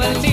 But